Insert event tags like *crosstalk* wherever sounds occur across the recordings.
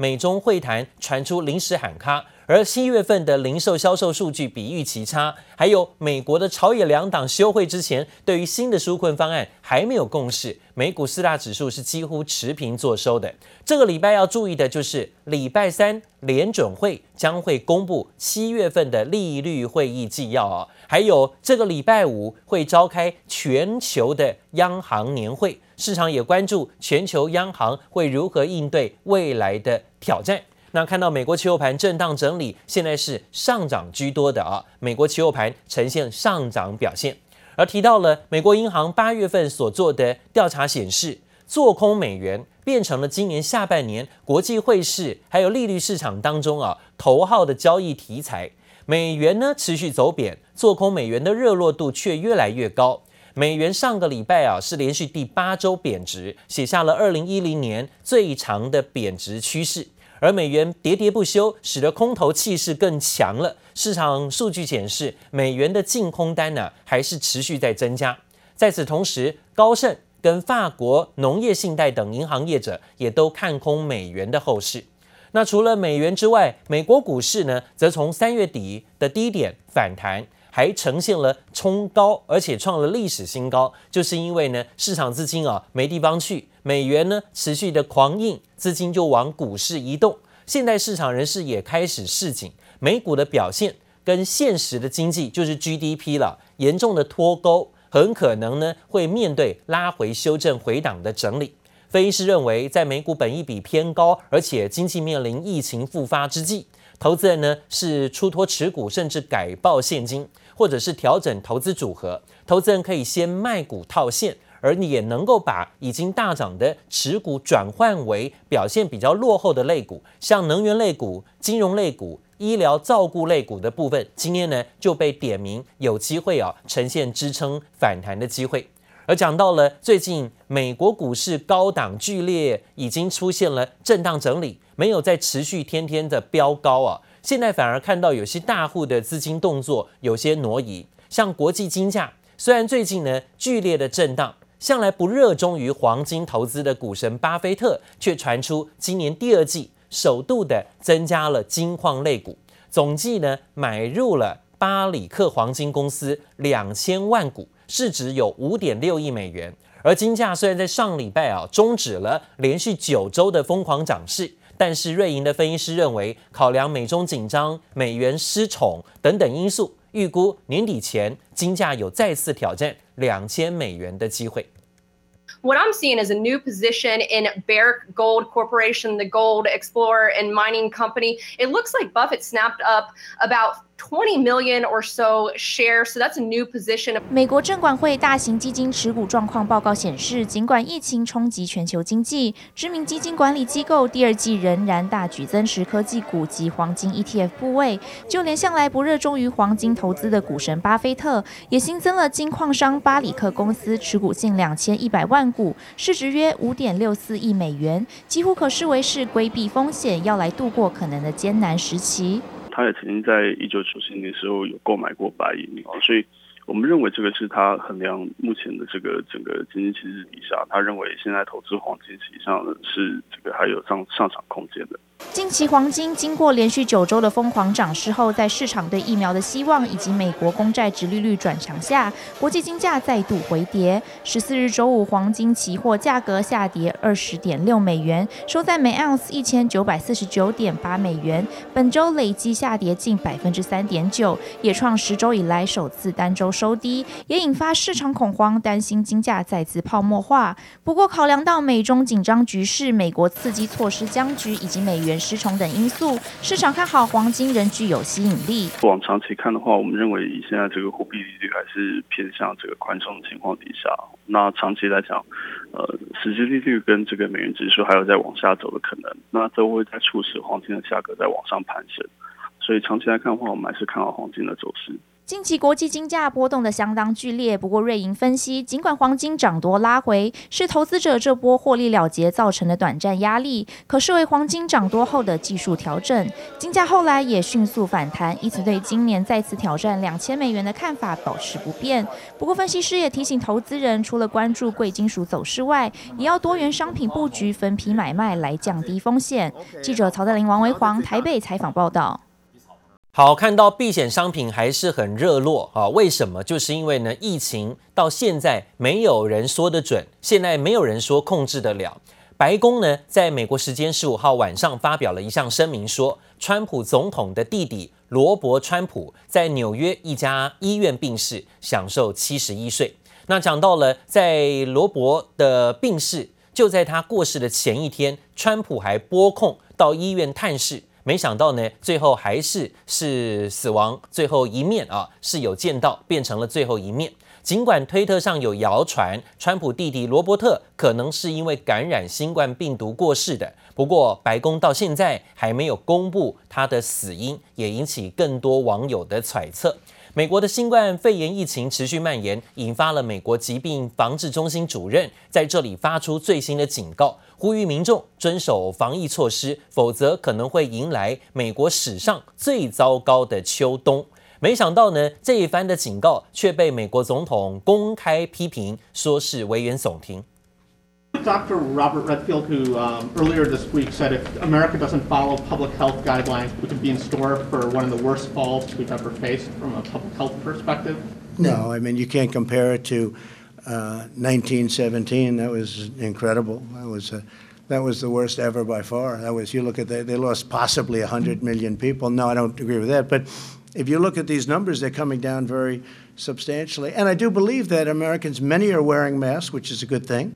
美中会谈传出临时喊卡。而七月份的零售销售数据比预期差，还有美国的朝野两党休会之前，对于新的纾困方案还没有共识。美股四大指数是几乎持平作收的。这个礼拜要注意的就是礼拜三联准会将会公布七月份的利率会议纪要啊，还有这个礼拜五会召开全球的央行年会，市场也关注全球央行会如何应对未来的挑战。那看到美国期货盘震荡整理，现在是上涨居多的啊。美国期货盘呈现上涨表现，而提到了美国银行八月份所做的调查显示，做空美元变成了今年下半年国际汇市还有利率市场当中啊头号的交易题材。美元呢持续走贬，做空美元的热络度却越来越高。美元上个礼拜啊是连续第八周贬值，写下了二零一零年最长的贬值趋势。而美元喋喋不休，使得空头气势更强了。市场数据显示，美元的净空单呢还是持续在增加。在此同时，高盛跟法国农业信贷等银行业者也都看空美元的后市。那除了美元之外，美国股市呢，则从三月底的低点反弹。还呈现了冲高，而且创了历史新高，就是因为呢，市场资金啊没地方去，美元呢持续的狂印，资金就往股市移动。现在市场人士也开始示警，美股的表现跟现实的经济就是 GDP 了，严重的脱钩，很可能呢会面对拉回修正回档的整理。分析师认为，在美股本益比偏高，而且经济面临疫情复发之际。投资人呢是出脱持股，甚至改报现金，或者是调整投资组合。投资人可以先卖股套现，而你也能够把已经大涨的持股转换为表现比较落后的类股，像能源类股、金融类股、医疗照顾类股的部分，今天呢就被点名有机会啊呈现支撑反弹的机会。而讲到了最近美国股市高档剧烈，已经出现了震荡整理，没有再持续天天的飙高啊。现在反而看到有些大户的资金动作有些挪移，像国际金价，虽然最近呢剧烈的震荡，向来不热衷于黄金投资的股神巴菲特，却传出今年第二季首度的增加了金矿类股，总计呢买入了巴里克黄金公司两千万股。市值有五点六亿美元，而金价虽然在上礼拜啊终止了连续九周的疯狂涨势，但是瑞银的分析师认为，考量美中紧张、美元失宠等等因素，预估年底前金价有再次挑战两千美元的机会。What I'm seeing is a new position in Barrick Gold Corporation, the gold explorer and mining company. It looks like Buffett snapped up about 20 million or so shares, so that's a new position. 美国证管会大型基金持股状况报告显示，尽管疫情冲击全球经济，知名基金管理机构第二季仍然大举增持科技股及黄金 ETF 部位。就连向来不热衷于黄金投资的股神巴菲特，也新增了金矿商巴里克公司持股近两千一百万股，市值约五点六四亿美元，几乎可视为是规避风险，要来度过可能的艰难时期。他也曾经在一九九七年时候有购买过白银啊，所以我们认为这个是他衡量目前的这个整个经济形势底下，他认为现在投资黄金实际上是这个还有上上涨空间的。近期黄金经过连续九周的疯狂涨势后，在市场对疫苗的希望以及美国公债殖利率转强下，国际金价再度回跌。十四日周五，黄金期货价格下跌二十点六美元，收在每盎司一千九百四十九点八美元。本周累计下跌近百分之三点九，也创十周以来首次单周收低，也引发市场恐慌，担心金价再次泡沫化。不过，考量到美中紧张局势、美国刺激措施僵局以及美元失宠等因素，市场看好黄金仍具有吸引力。往长期看的话，我们认为以现在这个货币利率还是偏向这个宽松的情况底下，那长期来讲，呃，实际利率跟这个美元指数还有在往下走的可能，那都会在促使黄金的价格在往上攀升。所以长期来看的话，我们还是看好黄金的走势。近期国际金价波动得相当剧烈，不过瑞银分析，尽管黄金涨多拉回是投资者这波获利了结造成的短暂压力，可视为黄金涨多后的技术调整。金价后来也迅速反弹，因此对今年再次挑战两千美元的看法保持不变。不过分析师也提醒投资人，除了关注贵金属走势外，也要多元商品布局，分批买卖来降低风险。记者曹德林、王维煌台北采访报道。好，看到避险商品还是很热络啊？为什么？就是因为呢，疫情到现在没有人说得准，现在没有人说控制得了。白宫呢，在美国时间十五号晚上发表了一项声明，说，川普总统的弟弟罗伯·川普在纽约一家医院病逝，享受七十一岁。那讲到了，在罗伯的病逝，就在他过世的前一天，川普还拨空到医院探视。没想到呢，最后还是是死亡最后一面啊，是有见到，变成了最后一面。尽管推特上有谣传，川普弟弟罗伯特可能是因为感染新冠病毒过世的，不过白宫到现在还没有公布他的死因，也引起更多网友的揣测。美国的新冠肺炎疫情持续蔓延，引发了美国疾病防治中心主任在这里发出最新的警告，呼吁民众遵守防疫措施，否则可能会迎来美国史上最糟糕的秋冬。没想到呢，这一番的警告却被美国总统公开批评，说是危言耸听。Dr. Robert Redfield, who um, earlier this week said if America doesn't follow public health guidelines, we could be in store for one of the worst falls we've ever faced from a public health perspective. No, I mean, you can't compare it to uh, 1917. That was incredible. That was, uh, that was the worst ever by far. That was, you look at that, they lost possibly 100 million people. No, I don't agree with that. But if you look at these numbers, they're coming down very substantially. And I do believe that Americans, many are wearing masks, which is a good thing.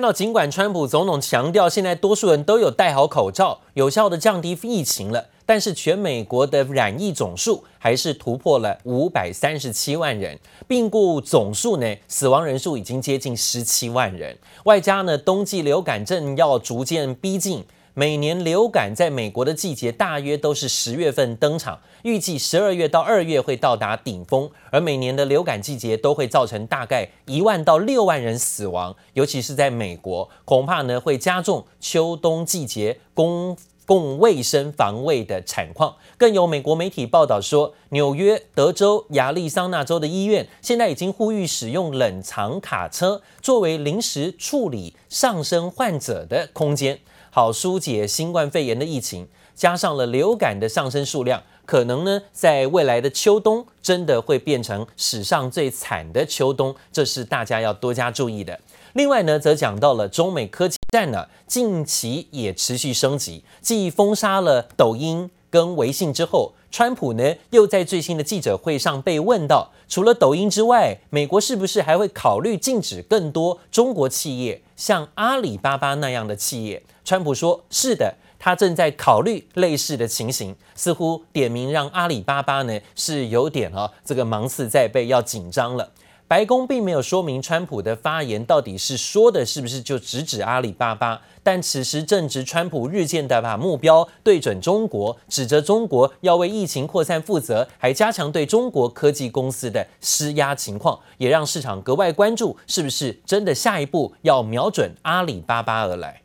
那尽管川普总统强调现在多数人都有戴好口罩，有效的降低疫情了，但是全美国的染疫总数还是突破了五百三十七万人，病故总数呢，死亡人数已经接近十七万人，外加呢，冬季流感症要逐渐逼近。每年流感在美国的季节大约都是十月份登场，预计十二月到二月会到达顶峰，而每年的流感季节都会造成大概一万到六万人死亡，尤其是在美国，恐怕呢会加重秋冬季节公共卫生防卫的惨况。更有美国媒体报道说，纽约、德州、亚利桑那州的医院现在已经呼吁使用冷藏卡车作为临时处理上升患者的空间。好疏解新冠肺炎的疫情，加上了流感的上升数量，可能呢，在未来的秋冬真的会变成史上最惨的秋冬，这是大家要多加注意的。另外呢，则讲到了中美科技战呢，近期也持续升级，既封杀了抖音跟微信之后，川普呢又在最新的记者会上被问到，除了抖音之外，美国是不是还会考虑禁止更多中国企业，像阿里巴巴那样的企业？川普说：“是的，他正在考虑类似的情形，似乎点名让阿里巴巴呢是有点啊，这个芒刺在背，要紧张了。”白宫并没有说明川普的发言到底是说的是不是就直指阿里巴巴，但此时正值川普日渐的把目标对准中国，指责中国要为疫情扩散负责，还加强对中国科技公司的施压情况，也让市场格外关注，是不是真的下一步要瞄准阿里巴巴而来。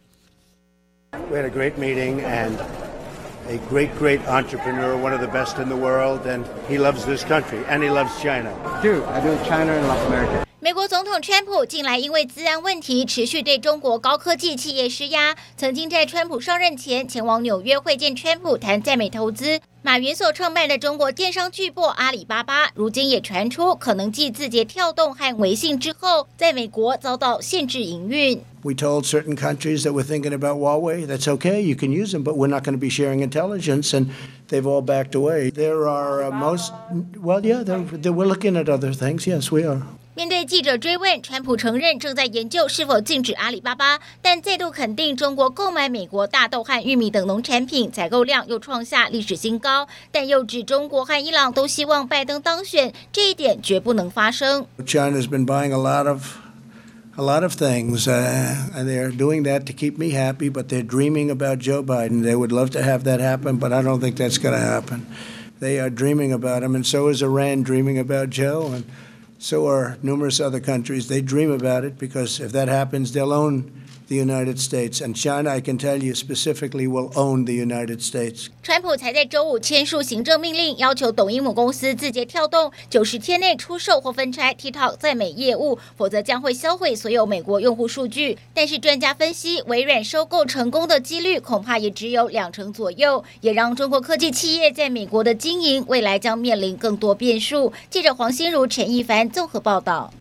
We had a great meeting and a great, great entrepreneur, one of the best in the world, and he loves this country and he loves China. Do I do China and love America? 美国总统川普近来因为治安问题持续对中国高科技企业施压，曾经在川普上任前前往纽约会见川普谈在美投资。马云所创办的中国电商巨擘阿里巴巴，如今也传出可能继字节跳动和微信之后，在美国遭到限制营运。We told certain countries that we're thinking about Huawei, that's okay, you can use them, but we're not going to be sharing intelligence, and they've all backed away. There are most, well, yeah, we're looking at other things. Yes, we are. 面对记者追问，川普承认正在研究是否禁止阿里巴巴，但再度肯定中国购买美国大豆和玉米等农产品采购量又创下历史新高，但又指中国和伊朗都希望拜登当选，这一点绝不能发生。China's been buying a lot of a lot of things, uh, and they're doing that to keep me happy, but they're dreaming about Joe Biden. They would love to have that happen, but I don't think that's going to happen. they are dreaming about him, and so is Iran dreaming about Joe, and so are numerous other countries. They dream about it because if that happens, they'll own the United States. And China, I can tell you specifically, will own the United States. 川普才在周五签署行政命令，要求抖音母公司字节跳动九十天内出售或分拆 TikTok 在美业务，否则将会销毁所有美国用户数据。但是专家分析，微软收购成功的几率恐怕也只有两成左右，也让中国科技企业在美国的经营未来将面临更多变数。记者黄心如、陈一凡综合报道。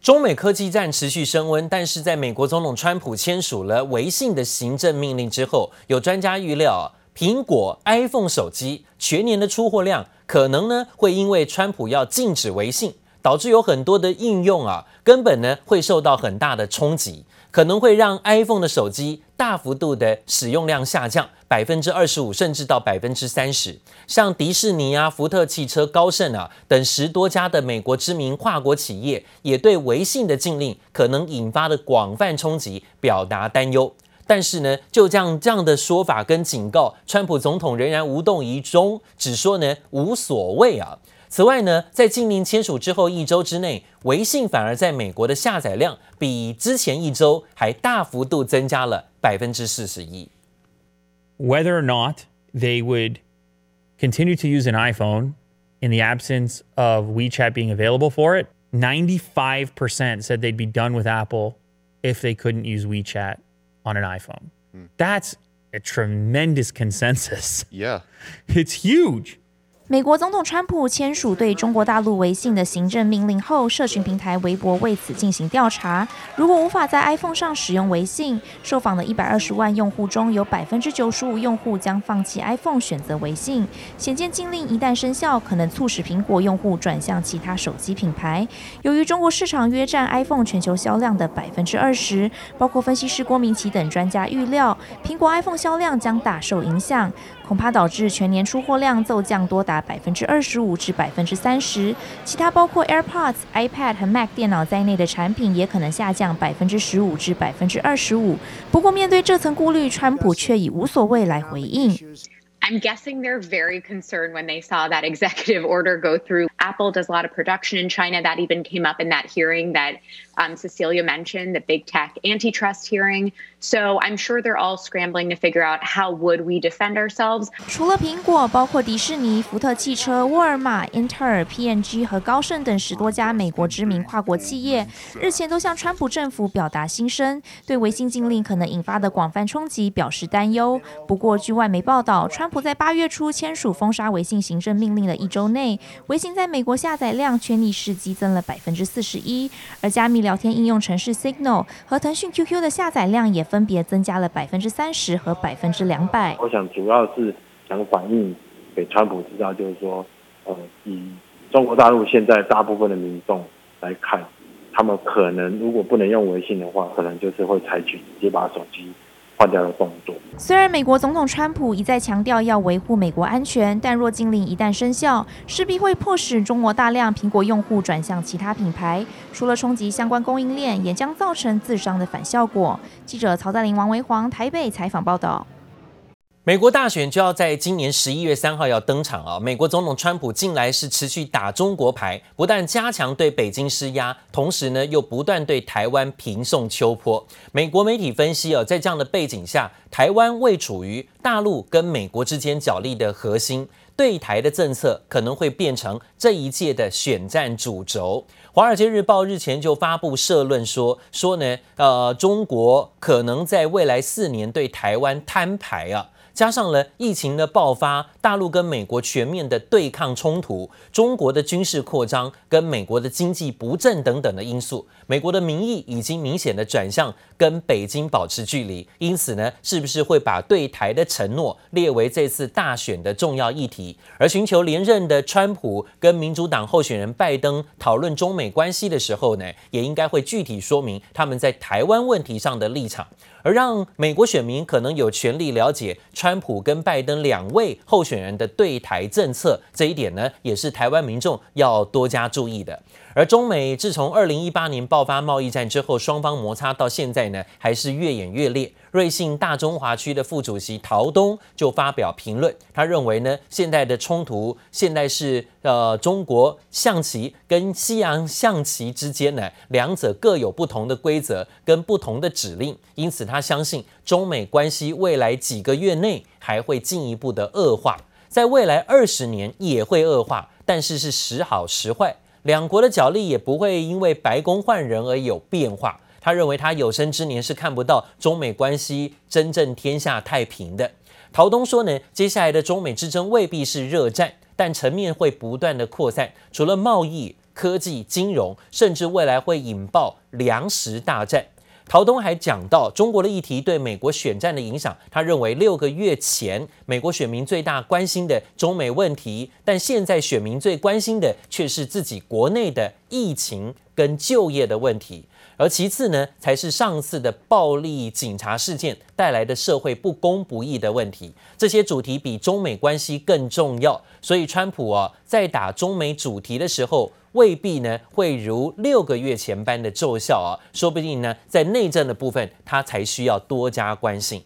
中美科技战持续升温，但是在美国总统川普签署了微信的行政命令之后，有专家预料，苹果 iPhone 手机全年的出货量可能呢会因为川普要禁止微信，导致有很多的应用啊根本呢会受到很大的冲击。可能会让 iPhone 的手机大幅度的使用量下降百分之二十五，甚至到百分之三十。像迪士尼啊、福特汽车、高盛啊等十多家的美国知名跨国企业，也对微信的禁令可能引发的广泛冲击表达担忧。但是呢，就这样这样的说法跟警告，川普总统仍然无动于衷，只说呢无所谓啊。此外呢，在禁令签署之后一周之内，微信反而在美国的下载量比之前一周还大幅度增加了百分之四十一。Whether or not they would continue to use an iPhone in the absence of WeChat being available for it, 95% said they'd be done with Apple if they couldn't use WeChat on an iPhone. That's a tremendous consensus. Yeah. *laughs* It's huge. 美国总统川普签署对中国大陆微信的行政命令后，社群平台微博为此进行调查。如果无法在 iPhone 上使用微信，受访的一百二十万用户中有百分之九十五用户将放弃 iPhone，选择微信。显见禁令一旦生效，可能促使苹果用户转向其他手机品牌。由于中国市场约占 iPhone 全球销量的百分之二十，包括分析师郭明奇等专家预料，苹果 iPhone 销量将大受影响。恐怕导致全年出货量骤降多达百分之二十五至百分之三十，其他包括 AirPods、iPad 和 Mac 电脑在内的产品也可能下降百分之十五至百分之二十五。不过，面对这层顾虑，川普却以无所谓来回应。I'm guessing they're very concerned when they saw that executive order go through. Apple does a lot of production in China. That even came up in that hearing that um, Cecilia mentioned, the big tech antitrust hearing. So I'm sure they're all scrambling to figure out how would we defend ourselves. 除了苹果，包括迪士尼、福特汽车、沃尔玛、英特尔、P&G 和高盛等十多家美国知名跨国企业，日前都向川普政府表达心声，对微信禁令可能引发的广泛冲击表示担忧。不过，据外媒报道，川普在八月初签署封杀微信行政命令的一周内，微信在美 美国下载量却逆势激增了百分之四十一，而加密聊天应用程式 Signal 和腾讯 QQ 的下载量也分别增加了百分之三十和百分之两百。我想主要是想反映给川普知道，就是说，呃，以中国大陆现在大部分的民众来看，他们可能如果不能用微信的话，可能就是会采取直接把手机。换掉的动作。虽然美国总统川普一再强调要维护美国安全，但若禁令一旦生效，势必会迫使中国大量苹果用户转向其他品牌，除了冲击相关供应链，也将造成自伤的反效果。记者曹在林、王维煌台北采访报道。美国大选就要在今年十一月三号要登场啊！美国总统川普近来是持续打中国牌，不但加强对北京施压，同时呢又不断对台湾平送秋波。美国媒体分析啊，在这样的背景下，台湾位处于大陆跟美国之间角力的核心，对台的政策可能会变成这一届的选战主轴。华尔街日报日前就发布社论说，说呢，呃，中国可能在未来四年对台湾摊牌啊。加上了疫情的爆发，大陆跟美国全面的对抗冲突，中国的军事扩张跟美国的经济不振等等的因素，美国的民意已经明显的转向跟北京保持距离。因此呢，是不是会把对台的承诺列为这次大选的重要议题？而寻求连任的川普跟民主党候选人拜登讨论中美关系的时候呢，也应该会具体说明他们在台湾问题上的立场。而让美国选民可能有权利了解川普跟拜登两位候选人的对台政策，这一点呢，也是台湾民众要多加注意的。而中美自从二零一八年爆发贸易战之后，双方摩擦到现在呢，还是越演越烈。瑞信大中华区的副主席陶东就发表评论，他认为呢，现在的冲突现在是呃中国象棋跟西洋象棋之间呢，两者各有不同的规则跟不同的指令，因此他相信中美关系未来几个月内还会进一步的恶化，在未来二十年也会恶化，但是是时好时坏，两国的角力也不会因为白宫换人而有变化。他认为他有生之年是看不到中美关系真正天下太平的。陶东说呢，接下来的中美之争未必是热战，但层面会不断的扩散，除了贸易、科技、金融，甚至未来会引爆粮食大战。陶东还讲到中国的议题对美国选战的影响，他认为六个月前美国选民最大关心的中美问题，但现在选民最关心的却是自己国内的疫情跟就业的问题。而其次呢，才是上次的暴力警察事件带来的社会不公不义的问题。这些主题比中美关系更重要，所以川普啊，在打中美主题的时候，未必呢会如六个月前般的奏效啊，说不定呢，在内政的部分，他才需要多加关心。